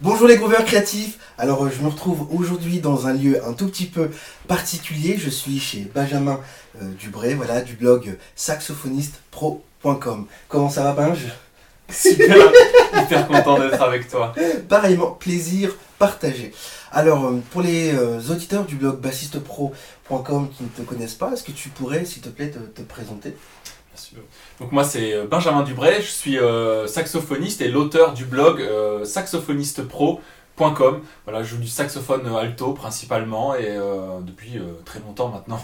Bonjour les grooveurs créatifs Alors euh, je me retrouve aujourd'hui dans un lieu un tout petit peu particulier. Je suis chez Benjamin euh, Dubré, voilà, du blog saxophonistepro.com. Comment ça va Benj Super, hyper content d'être avec toi. Pareillement, plaisir partagé. Alors euh, pour les euh, auditeurs du blog bassistepro.com qui ne te connaissent pas, est-ce que tu pourrais s'il te plaît te, te présenter? Bien sûr. Donc moi c'est euh, Benjamin Dubray, je suis euh, saxophoniste et l'auteur du blog euh, saxophonistepro.com. Voilà, je joue du saxophone alto principalement et euh, depuis très longtemps maintenant.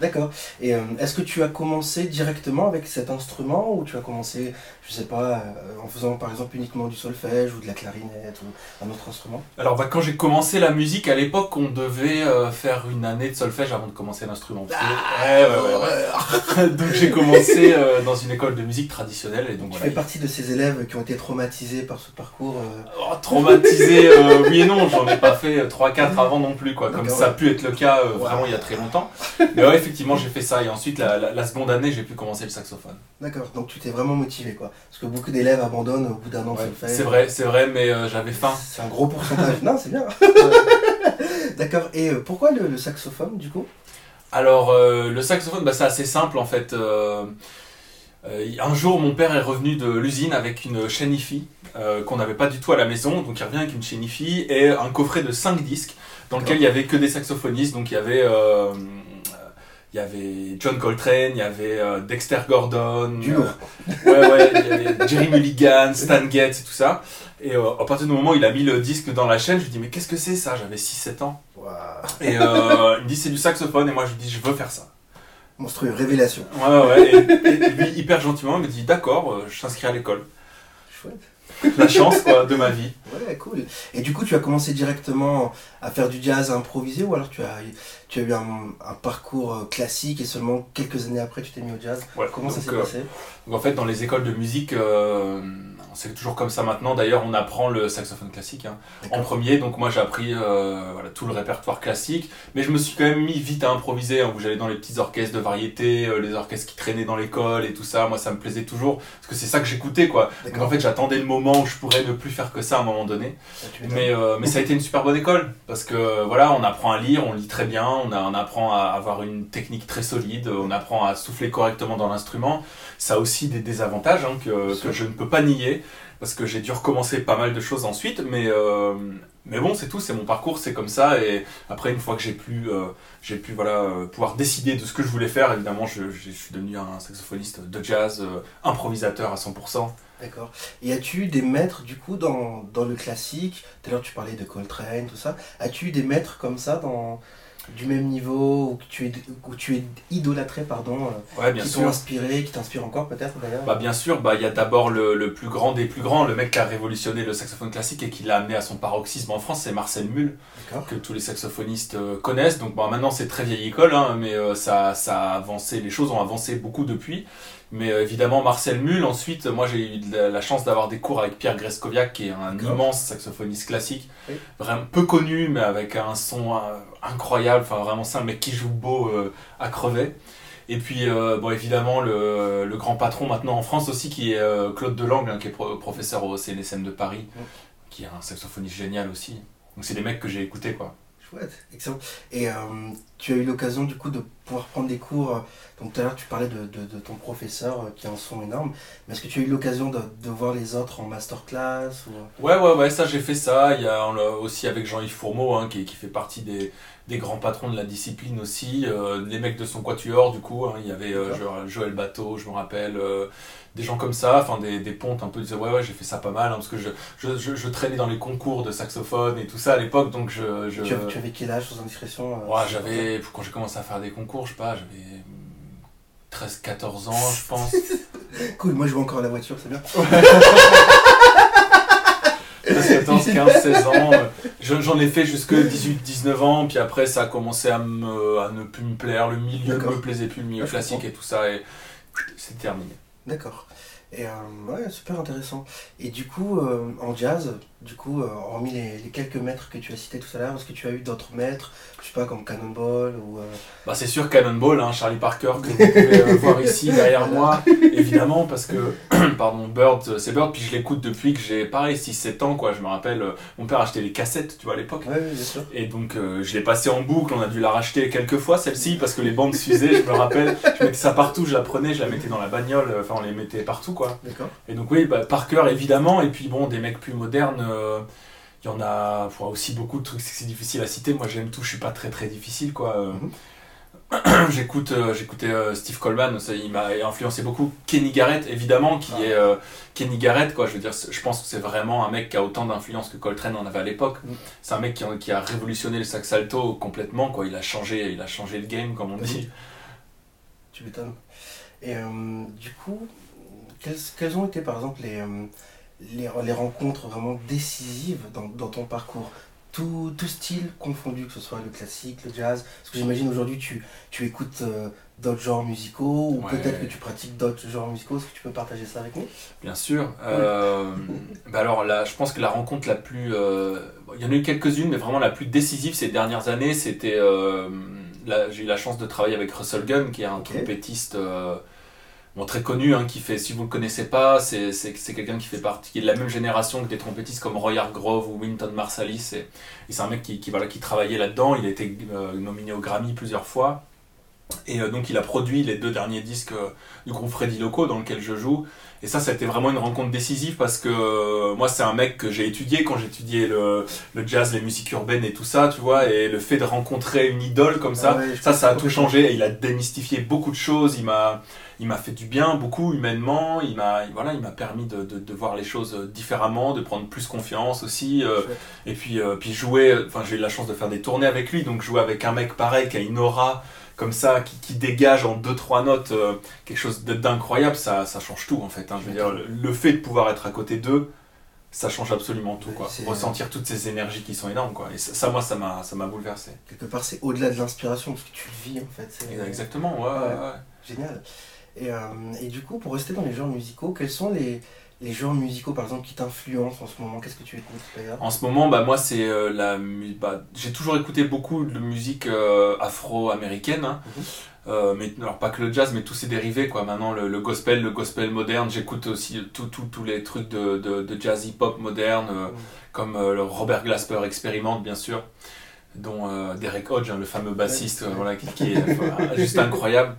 D'accord. Et euh, est-ce que tu as commencé directement avec cet instrument ou tu as commencé, je sais pas, euh, en faisant par exemple uniquement du solfège ou de la clarinette ou un autre instrument? Alors bah, quand j'ai commencé la musique à l'époque on devait euh, faire une année de solfège avant de commencer l'instrument. Que- Ouais, ouais, ouais, donc j'ai commencé dans une école de musique traditionnelle et donc Tu voilà. fais partie de ces élèves qui ont été traumatisés par ce parcours. Oh, traumatisé, euh, oui et non, j'en ai pas fait 3-4 avant non plus, quoi, comme ça a pu être le cas vraiment il y a très longtemps. Mais ouais, effectivement, j'ai fait ça et ensuite la, la- la seconde année, j'ai pu commencer le saxophone. D'accord, donc tu t'es vraiment motivé quoi. Parce que beaucoup d'élèves abandonnent au bout d'un an c'est vrai, c'est vrai, mais euh, j'avais faim. C'est un gros pourcentage. non, c'est bien. D'accord, et euh, pourquoi le, le saxophone du coup? Alors, euh, le saxophone, bah, c'est assez simple en fait. Un jour, mon père est revenu de l'usine avec une chaîne euh, qu'on n'avait pas du tout à la maison. Donc, il revient avec une chaîne et un coffret de 5 disques dans lequel il y avait que des saxophonistes. Donc, il y avait, il y avait John Coltrane, il y avait euh, Dexter Gordon. Euh. Ouais, ouais, il y avait Jerry Mulligan, Stan Getz et tout ça. Et euh, à partir du moment où il a mis le disque dans la chaîne, je lui dis, mais qu'est-ce que c'est ça? J'avais 6-7 ans. Et il me dit, c'est du saxophone. Et moi, je lui dis, je veux faire ça. Monstrueux, révélation. Ouais, ouais. Et, et lui, hyper gentiment, il me dit D'accord, je t'inscris à l'école. Chouette. La chance, quoi, de ma vie. Ouais, cool. Et du coup, tu as commencé directement à faire du jazz improvisé ou alors tu as, tu as eu un, un parcours euh, classique et seulement quelques années après tu t'es mis au jazz? Ouais, Comment ça s'est euh, passé? donc, en fait, dans les écoles de musique, euh, c'est toujours comme ça maintenant. D'ailleurs, on apprend le saxophone classique hein, en premier. Donc, moi, j'ai appris euh, voilà, tout le répertoire classique. Mais je me suis quand même mis vite à improviser. Hein, où j'allais dans les petits orchestres de variété, euh, les orchestres qui traînaient dans l'école et tout ça. Moi, ça me plaisait toujours. Parce que c'est ça que j'écoutais, quoi. Donc, en fait, j'attendais le moment où je pourrais ne plus faire que ça à un moment donné. Ah. Mais, euh, mais ça a été une super bonne école parce que voilà, on apprend à lire, on lit très bien, on, a- on apprend à avoir une technique très solide, on apprend à souffler correctement dans l'instrument. Ça a aussi des désavantages hein, que je ne peux pas nier parce que j'ai dû recommencer pas mal de choses ensuite. Mais, euh, mais bon, c'est tout, c'est mon parcours, c'est comme ça. Et après, une fois que j'ai pu, euh, j'ai voilà, euh, pouvoir décider de ce que je voulais faire, évidemment, je, suis devenu un saxophoniste de jazz, improvisateur à 100%. D'accord. Et as-tu des maîtres du coup dans, dans le classique? Tout à l'heure tu parlais de Coltrane, tout ça. As-tu des maîtres comme ça dans du même niveau ou que tu es, où tu es idolâtré pardon, euh, Ouais, bien qui t'ont inspiré, qui t'inspirent encore peut-être d'ailleurs Bah bien sûr, bah il y a d'abord le, le plus grand des plus grands, le mec qui a révolutionné le saxophone classique et qui l'a amené à son paroxysme en France, c'est Marcel Mull, que tous les saxophonistes euh, connaissent. Donc maintenant c'est très vieille école, hein, mais euh, ça, ça a avancé, les choses ont avancé beaucoup depuis. Mais euh, évidemment Marcel Mull. Ensuite, moi j'ai eu la, la chance d'avoir des cours avec Pierre Greskoviak, qui est un immense saxophoniste classique, Oui. vraiment peu connu, mais avec un son euh, incroyable. Enfin vraiment c'est un mec qui joue beau euh, à crever. Et puis, euh, bon, évidemment, le, le grand patron maintenant en France aussi, qui est euh, Claude Delangle, hein, qui est pro- professeur au CNSM de Paris, qui est un saxophoniste génial aussi. Donc, c'est des mecs que j'ai écoutés, quoi. Chouette, excellent. Et euh, tu as eu l'occasion du coup de pouvoir prendre des cours. euh, Donc tout à l'heure tu parlais de, de- de ton professeur euh, qui a un son énorme. Mais est-ce que tu as eu l'occasion de, de voir les autres en masterclass ou... Ouais, ouais, ouais, ça, j'ai fait ça. Il y a aussi avec Jean-Yves Fourmeau, hein, qui, qui fait partie des, des grands patrons de la discipline aussi. Euh, les mecs de son quatuor, du coup, hein, il y avait Jo- Joël Bateau, je me rappelle. Des gens comme ça, enfin des, des pontes un peu, disaient ouais ouais j'ai fait ça pas mal hein, parce que je, je, je, je traînais dans les concours de saxophone et tout ça à l'époque donc je, je... Tu, avais, tu avais quel âge sans indiscrétion euh, Ouais, j'avais, quand j'ai commencé à faire des concours, je sais pas, j'avais 13-14 ans, je pense. Cool, moi je joue encore à la voiture, c'est bien. 13, 14, 15, 16 ans. euh, je- J'en ai fait jusque 18, 19 ans, puis après ça a commencé à, me, à ne plus me plaire, le milieu ne me plaisait plus, le milieu je classique et tout ça, et c'est terminé. D'accord. Et euh, ouais, super intéressant. Et du coup, euh, en jazz, du coup, euh, hormis les, les quelques maîtres que tu as cités tout à l'heure, est-ce que tu as eu d'autres maîtres, je sais pas, comme Cannonball ou... euh, Bah, c'est sûr Cannonball, hein, Charlie Parker, que vous pouvez euh, voir ici derrière moi, évidemment, parce que, pardon, Bird, c'est Bird, puis je l'écoute depuis que j'ai, pareil, 6-7 ans, quoi. Je me rappelle, euh, mon père achetait les cassettes, tu vois, à l'époque. Ouais, ouais, bien sûr. Et donc, je l'ai passé en boucle, on a dû la racheter quelques fois, celle-ci, parce que les bandes s'usaient, je me rappelle. Je mettais ça partout, je la prenais, je la mettais dans la bagnole, enfin, on les mettait partout, quoi. D'accord. Et donc oui, bah, Parker évidemment, et puis bon, des mecs plus modernes, il y en a aussi beaucoup de trucs, c'est difficile à citer. Moi j'aime tout, je suis pas très très difficile quoi. Euh, Mhm. J'écoute, euh, j'écoutais euh, Steve Coleman, ça, il m'a influencé beaucoup. Kenny Garrett évidemment, qui Ah. est euh, Kenny Garrett quoi. Je veux dire, je pense que c'est vraiment un mec qui a autant d'influence que Coltrane en avait à l'époque. Mhm. C'est un mec qui, a- qui a révolutionné le sax alto complètement quoi. Il a changé, il a changé le game comme on dit. Tu m'étonnes. Et euh, du coup, quelles, quelles ont été par exemple les, euh, les, les rencontres vraiment décisives dans, dans ton parcours tout, tout style confondu, que ce soit le classique, le jazz. Parce que j'imagine aujourd'hui tu, tu écoutes euh, d'autres genres musicaux ou Ouais. peut-être que tu pratiques d'autres genres musicaux. Est-ce que tu peux partager ça avec nous? Bien sûr. Euh, bah alors là, je pense que la rencontre la plus, euh, bon, il y en a eu quelques-unes, mais vraiment la plus décisive ces dernières années, c'était, j'ai eu la chance de travailler avec Russell Gunn, qui est un trompettiste bon, très connu, hein, qui fait, si vous le connaissez pas, c'est, quelqu'un qui fait partie, qui est de la même génération que des trompettistes comme Roy Hargrove ou Winton Marsalis, et, et c'est un mec qui, qui, voilà, qui travaillait là-dedans. Il a été euh, nominé au Grammy plusieurs fois. Et euh, donc il a produit les deux derniers disques euh, du groupe Freddy Loco dans lequel je joue. Et ça, ça a été vraiment une rencontre décisive parce que euh, moi, c'est un mec que j'ai étudié quand j'étudiais le, le jazz, les musiques urbaines et tout ça, tu vois. Et le fait de rencontrer une idole comme ça, Ah ouais, ça, ça a tout changé. Et il a démystifié beaucoup de choses. Il m'a, il m'a fait du bien, beaucoup humainement. Il m'a, voilà, il m'a permis de, de, de voir les choses différemment, de prendre plus confiance aussi. euh, et puis, euh, puis jouer, enfin j'ai eu la chance de faire des tournées avec lui, donc jouer avec un mec pareil qui a une aura comme ça, qui, qui dégage en deux trois notes euh, quelque chose d'incroyable, ça, ça change tout en fait. hein. Je veux dire, le, le fait de pouvoir être à côté d'eux, ça change absolument tout. Quoi. Ressentir toutes ces énergies qui sont énormes. Quoi. Et ça, ça, moi, ça m'a bouleversé. Quelque part, c'est au-delà de l'inspiration parce que tu le vis en fait. Exactement, ouais, Ouais. ouais, ouais. Génial. Et, euh, et du coup, pour rester dans les genres musicaux, quels sont les, les genres musicaux par exemple qui t'influencent en ce moment Qu'est-ce que tu écoutes d'ailleurs En ce moment, bah, moi, c'est euh, la bah, j'ai toujours écouté beaucoup de musique euh, afro-américaine. hein. Mhm. Euh, mais alors pas que le jazz, mais tous ses dérivés quoi. Maintenant le, le gospel, le gospel moderne, j'écoute aussi tout- tout- tous les trucs de, de, de jazz hip-hop moderne, euh, Mhm. comme euh, le Robert Glasper expérimente bien sûr, dont euh, Derek Hodge, hein, le fameux bassiste, Ouais, voilà, qui, qui est juste incroyable.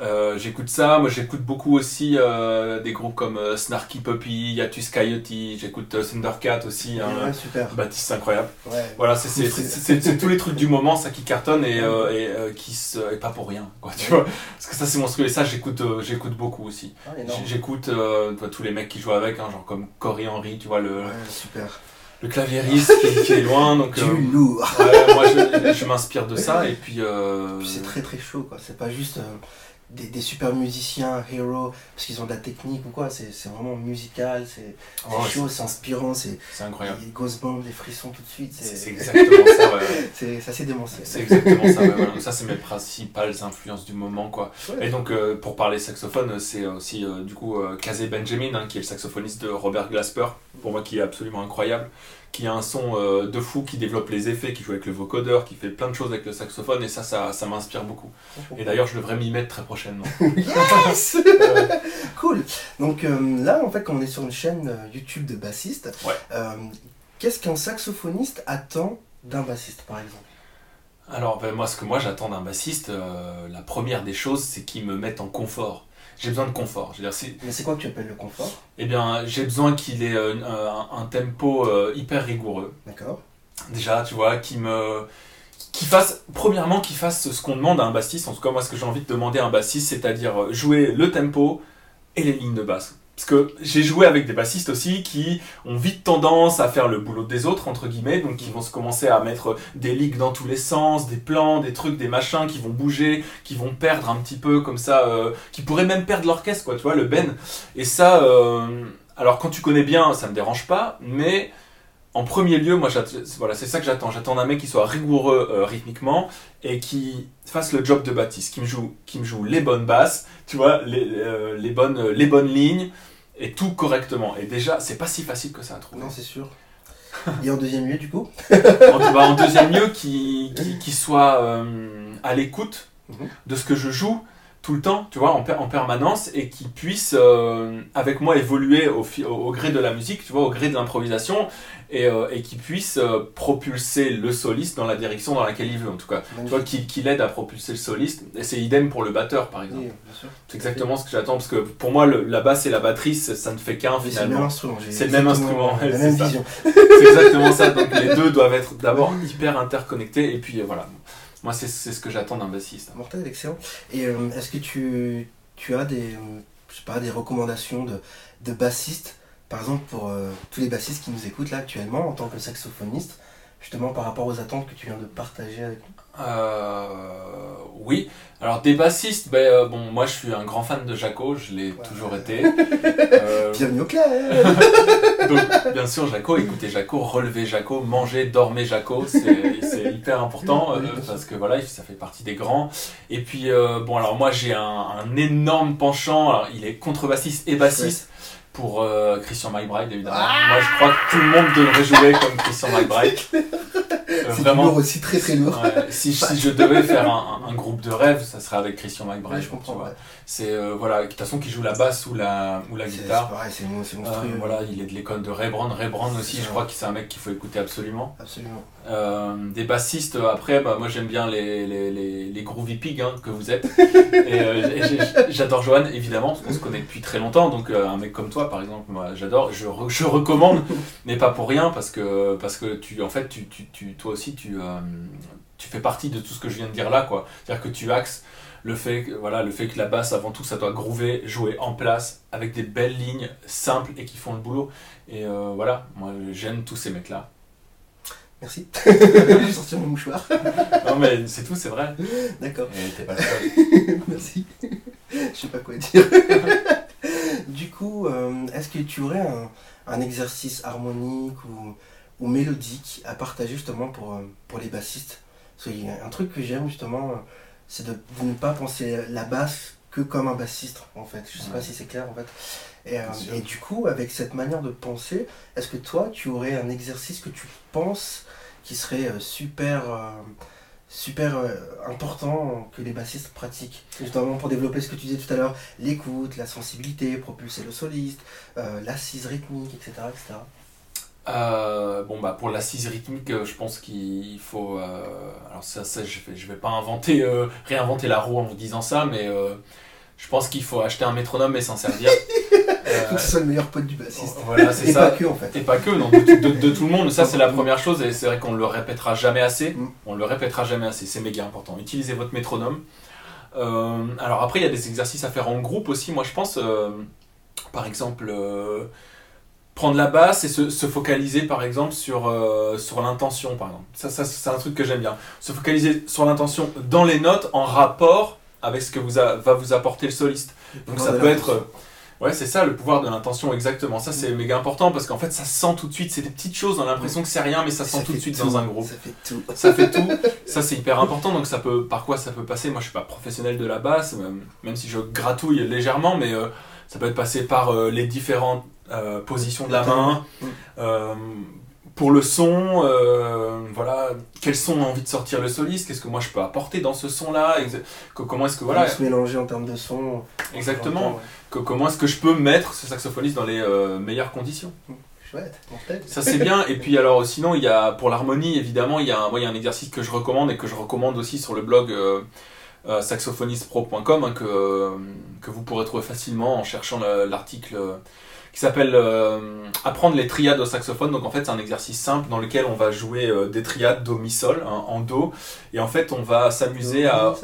Euh, j'écoute ça, moi j'écoute beaucoup aussi euh, des groupes comme Snarky Puppy, Yatus Coyote, j'écoute Thundercat aussi, hein, Ouais, super. Baptiste incroyable. Ouais. Voilà, c'est tous les trucs du moment, ça qui cartonne et, et qui se, et pas pour rien, quoi, tu vois. Parce que ça c'est monstrueux et ça j'écoute j'écoute beaucoup aussi. Ah, J'écoute tous les mecs qui jouent avec, hein, genre comme Cory Henry, tu vois, le, Ouais, super. Le claviériste qui, qui est loin, donc Du euh, lourd. ouais, moi je, je m'inspire de ça et puis... euh, Puis c'est très très chaud quoi. C'est pas juste euh, des, des super musiciens, héros, parce qu'ils ont de la technique ou quoi. C'est vraiment musical, c'est ouais, chaud, c'est inspirant, c'est incroyable. les goosebumps, les frissons tout de suite. C'est exactement ça, ouais, ouais. c'est- démentiel. C'est exactement ça, ouais, voilà. Donc ça c'est mes principales influences du moment, quoi. Ouais. Et donc, euh, pour parler saxophone, c'est aussi euh, du coup euh, Kazé Benjamin, hein, qui est le saxophoniste de Robert Glasper, pour moi qui est absolument incroyable, qui a un son euh, de fou, qui développe les effets, qui joue avec le vocodeur, qui fait plein de choses avec le saxophone, et ça, ça, ça m'inspire beaucoup. Et d'ailleurs, je devrais m'y mettre très prochainement. Yes Cool. Donc euh, là, en fait, quand on est sur une chaîne euh, YouTube de bassistes, Ouais. euh, qu'est-ce qu'un saxophoniste attend d'un bassiste, par exemple? Alors, ben, moi, ce que moi j'attends d'un bassiste, la première des choses, c'est qu'il me mette en confort. J'ai besoin de confort. Je veux dire, si, Mais c'est quoi que tu appelles le confort? Eh bien, j'ai besoin qu'il ait euh, un, un tempo euh, hyper rigoureux. D'accord déjà, tu vois, qui me qui fasse premièrement qui fasse ce qu'on demande à un bassiste en tout cas moi ce que j'ai envie de demander à un bassiste c'est-à-dire euh, jouer le tempo et les lignes de basse parce que j'ai joué avec des bassistes aussi qui ont vite tendance à faire le boulot des autres entre guillemets donc qui vont se commencer à mettre des ligues dans tous les sens des plans des trucs des machins qui vont bouger qui vont perdre un petit peu comme ça euh, qui pourraient même perdre l'orchestre quoi tu vois le ben. Et ça euh, alors quand tu connais bien ça me dérange pas mais en premier lieu, moi, voilà, c'est ça que j'attends. J'attends un mec qui soit rigoureux euh, rythmiquement et qui fasse le job de Baptiste, qui me joue, qui me joue les bonnes basses, tu vois, les, euh, les bonnes, les bonnes lignes, et tout correctement. Et déjà, c'est pas si facile que ça à trouver. Non, c'est sûr. Et en deuxième lieu, du coup? En, bah, en deuxième lieu, qui, qui, qui soit euh, à l'écoute Mhm. de ce que je joue tout le temps, tu vois, en, per- en permanence, et qui puisse euh, avec moi évoluer au, au, au gré de la musique, tu vois, au gré de l'improvisation, et, euh, et qui puisse euh, propulser le soliste dans la direction dans laquelle il veut, en tout cas. Tu vois, qui, qui l'aide à propulser le soliste, et c'est idem pour le batteur, par exemple. Oui. C'est exactement ce que j'attends, parce que pour moi, le- la basse et la batterie, ça ne fait qu'un Mais C'est le même finalement. instrument. C'est le même instrument, c'est exactement ça. Donc les deux doivent être d'abord hyper interconnectés et puis voilà. Moi c'est ce que j'attends d'un bassiste. Mortel, excellent. Et euh, est-ce que tu, as des, euh, des recommandations de, de bassistes, par exemple pour euh, tous les bassistes qui nous écoutent là actuellement en tant que saxophoniste, justement par rapport aux attentes que tu viens de partager avec nous Euh, oui. Alors des bassistes, ben euh, bon moi je suis un grand fan de Jaco, je l'ai Ouais. toujours été. Euh, Bienvenue au club donc bien sûr Jaco, écoutez Jaco, relevez Jaco, mangez, dormez Jaco, c'est hyper important euh, Oui, parce que voilà ça fait partie des grands. Et puis euh, bon alors moi j'ai un, un énorme penchant, alors, il est contrebassiste et bassiste. Pour euh, Christian McBride évidemment. Ah moi je crois que tout le monde devrait jouer comme Christian McBride. Euh, vraiment. lourd aussi, très très lourd. Ouais, si, si je devais faire un, groupe de rêve, ça serait avec Christian McBride. Ouais, je comprends. ouais. C'est euh, voilà, de toute façon qui joue la basse ou la ou la c'est guitare. pareil, c'est c'est Euh, monstrueux. voilà, il est de l'école de. Ray Brown aussi, je crois que c'est un mec qu'il faut écouter absolument. Absolument. Euh, des bassistes, après, bah, moi j'aime bien les, les, les, les Groovy Pigs hein, que vous êtes. Et euh, j'adore Johan, évidemment, parce qu'on se connaît depuis très longtemps. Donc euh, un mec comme toi, par exemple, moi j'adore. Je, re- je recommande, mais pas pour rien, parce que, parce que tu, en fait, tu, tu, tu, toi aussi, tu, tu fais partie de tout ce que je viens de dire là. quoi. C'est-à-dire que tu axes le fait, que, voilà, le fait que la basse, avant tout, ça doit groover, jouer en place, avec des belles lignes simples et qui font le boulot. Et voilà, moi j'aime tous ces mecs-là. Merci. J'ai sorti mon mouchoir. Non mais c'est tout, c'est vrai. D'accord. Et t'es pas le seul. Merci. Je sais pas quoi dire. du coup, euh, est-ce que tu aurais un, un exercice harmonique ou, ou mélodique à partager justement pour, euh, pour les bassistes? Parce qu'il y a un truc que j'aime justement, euh, c'est de, de ne pas penser la basse que comme un bassiste en fait. Je sais pas si c'est clair en fait. Et, euh, et du coup, avec cette manière de penser, est-ce que toi, tu aurais un exercice que tu penses qui serait euh, super, euh, super euh, important que les bassistes pratiquent? Justement pour développer ce que tu disais tout à l'heure, l'écoute, la sensibilité, propulser le soliste, l'assise rythmique, etc. etc. Euh, bon bah pour l'assise rythmique, je pense qu'il faut. euh, alors ça, ça je vais, je vais pas inventer, euh, réinventer la roue en vous disant ça, mais je pense qu'il faut acheter un métronome et s'en servir. Faut que ce soit le meilleur pote du bassiste. voilà, c'est Et ça. pas que en fait. Et pas que, non, de, de- de tout le monde. Ça, c'est la première chose, et c'est vrai qu'on le répétera jamais assez. Mm. On le répétera jamais assez, c'est méga important. Utilisez votre métronome. Euh, alors après, il y a des exercices à faire en groupe aussi. Moi, je pense, euh, par exemple, euh, prendre la basse et se, se focaliser, par exemple, sur, euh, sur l'intention, par exemple. Ça, ça c'est un truc que j'aime bien. Se focaliser sur l'intention dans les notes en rapport avec ce que vous a- va vous apporter le soliste. Donc ça peut être... euh, Ouais, c'est ça, le pouvoir de l'intention, exactement. Ça, c'est méga important parce qu'en fait, ça se sent tout de suite. C'est des petites choses, on a l'impression que c'est rien, mais ça, se sent tout de suite tout, dans un groupe. Ça fait tout. Ça fait tout. Ça, c'est hyper important. Donc, ça peut, par quoi ça peut passer? Moi, je suis pas professionnel de la basse, même, même si je gratouille légèrement, mais euh, ça peut être passé par euh, les différentes euh, positions de la main. Pour le son, euh, voilà, quels sons a envie de sortir le soliste Qu'est-ce que moi je peux apporter dans ce son-là Comment est-ce que voilà, se mélanger en termes de son. exactement Ouais. que- comment est-ce que je peux mettre ce saxophoniste dans les euh, meilleures conditions Chouette. Ça c'est bien. Et puis alors sinon il y a pour l'harmonie évidemment il y a un, moi, il y a un exercice que je recommande et que je recommande aussi sur le blog euh, euh, saxophonistepro.com hein, que euh, que vous pourrez trouver facilement en cherchant le- l'article qui s'appelle euh, apprendre les triades au saxophone. Donc en fait c'est un exercice simple dans lequel on va jouer euh, des triades do mi sol hein, en do et en fait on va s'amuser à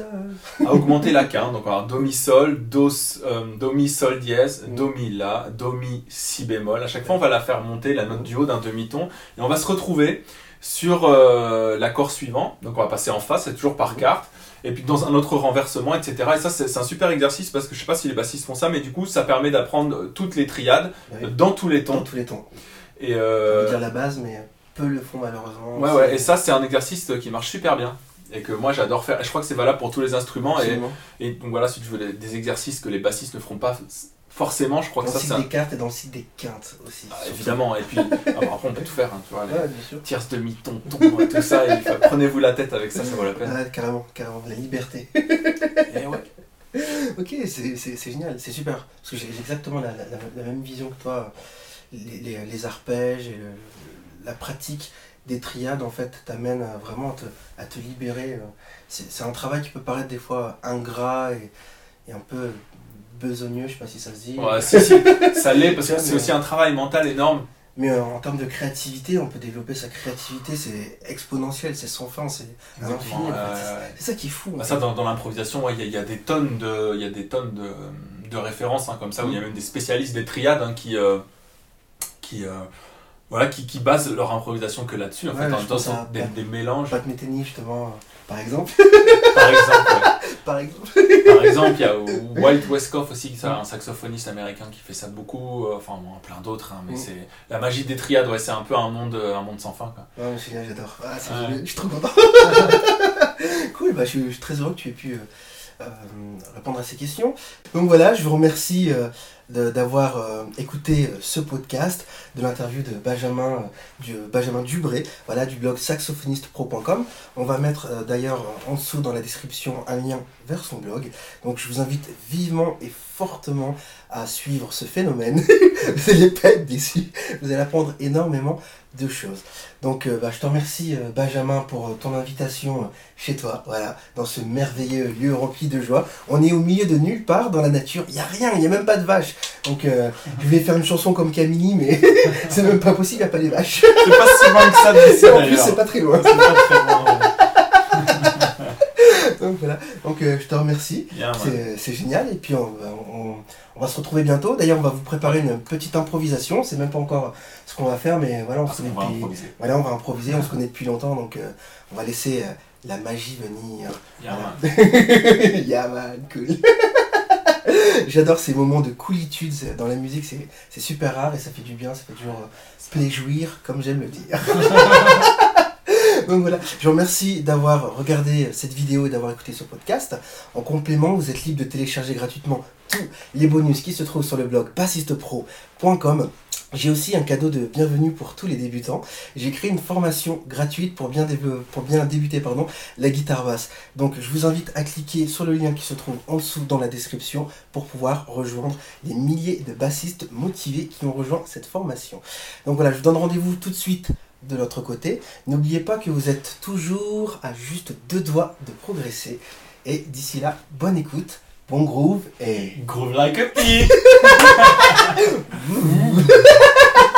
à augmenter la quinte. Donc, alors, do, mi, sol, do, euh, do, mi, sol dièse, do, mi, la, do, mi, si bémol. À chaque fois, on va la faire monter, la note du haut d'un demi-ton. Et on va se retrouver sur l'accord suivant. Donc, on va passer en fa, c'est toujours par carte. Et puis, dans un autre renversement, etc. Et ça, c'est un super exercice parce que je sais pas si les bassistes font ça, mais du coup, ça permet d'apprendre euh, toutes les triades Ouais. euh, dans tous les Dans tons. tous les tons. Et, euh, dire la base, mais peu le font malheureusement. ouais, ouais, et ça, c'est un exercice qui marche super bien. Et que moi, j'adore faire. Je crois que c'est valable pour tous les instruments. Et donc voilà, si tu veux des exercices que les bassistes ne feront pas forcément, je crois Dans que le ça, cycle c'est. des cartes et dans le cycle des quintes aussi. Ah, évidemment, et puis ah, bah, après on peut tout faire, hein, tu vois, Ouais, bien sûr. tierces demi-ton, ton, et tout ça, et prenez-vous la tête avec ça, ça vaut la peine. Ouais, carrément, carrément, la liberté. Et ouais. ok, c'est génial, c'est super. Parce que j'ai exactement la, la- la- la même vision que toi. Les, les- les arpèges et le- la pratique des triades, en fait, t'amène vraiment à te, à te libérer. euh. C'est c'est un travail qui peut paraître des fois ingrat et, et un peu besogneux, je sais pas si ça se dit. Ouais, si, si, ça l'est parce que c'est aussi un travail mental énorme. Mais en termes de créativité, on peut développer sa créativité, c'est exponentiel, c'est sans fin, c'est. Euh, C'est ça qui est fou. bah, ça, dans, dans l'improvisation, ouais, il y, a- il y a des tonnes de, il y a des tonnes de, de références hein, comme ça, où il y a même des spécialistes des triades hein, qui, euh, qui, euh, voilà, qui, qui basent leur improvisation que là-dessus. En Ouais, fait, en même temps, des, des mélanges. Pat Metheny, justement, par exemple. Par exemple, ouais. par exemple. Par exemple, il y a Walt Westcoff aussi, un saxophoniste américain qui fait ça beaucoup, euh, enfin bon, plein d'autres, hein, mais Mm. c'est la magie des triades, ouais, c'est un peu un monde, euh, un monde sans fin. Quoi. Ouais, j'adore. Ah, je suis trop content. cool, bah, je, suis, je suis très heureux que tu aies pu euh, répondre à ces questions. Donc voilà, je vous remercie d'avoir euh, écouté euh, ce podcast de l'interview de Benjamin, euh, du, Benjamin Dubré, voilà, du blog saxophonistepro.com. On va mettre d'ailleurs en dessous dans la description un lien vers son blog. Donc je vous invite vivement et fortement à suivre ce phénomène. vous allez pas être. Vous allez apprendre énormément de choses. Donc bah, je te remercie Benjamin pour ton invitation chez toi, voilà, dans ce merveilleux lieu rempli de joie. On est au milieu de nulle part dans la nature, il n'y a rien, il n'y a même pas de vaches. Donc euh, je vais faire une chanson comme Camille, mais c'est même pas possible, il n'y a pas les vaches. C'est pas si loin que ça en plus c'est pas très loin. C'est pas très loin. ouais. Donc voilà, donc euh, je te remercie. Ouais. C'est- génial. Et puis on, va- on- on va se retrouver bientôt. D'ailleurs, on va vous préparer une petite improvisation. C'est même pas encore ce qu'on va faire, mais voilà, on se Parce connaît depuis. improviser. Voilà, on va improviser. On se connaît depuis longtemps, donc euh, on va laisser la magie venir. Bien, Voilà. ouais. yeah man, cool. J'adore ces moments de coolitude dans la musique. C'est super rare et ça fait du bien. Ça fait toujours euh, plaisir, comme j'aime le dire. Donc voilà, je vous remercie d'avoir regardé cette vidéo et d'avoir écouté ce podcast. En complément, vous êtes libre de télécharger gratuitement tous les bonus qui se trouvent sur le blog bassistepro.com. J'ai aussi un cadeau de bienvenue pour tous les débutants. J'ai créé une formation gratuite pour bien, débuter la guitare basse. Donc je vous invite à cliquer sur le lien qui se trouve en dessous dans la description pour pouvoir rejoindre les milliers de bassistes motivés qui ont rejoint cette formation. Donc voilà, je vous donne rendez-vous tout de suite de l'autre côté. N'oubliez pas que vous êtes toujours à juste deux doigts de progresser. Et d'ici là, bonne écoute, bon groove et... Groove like a pig.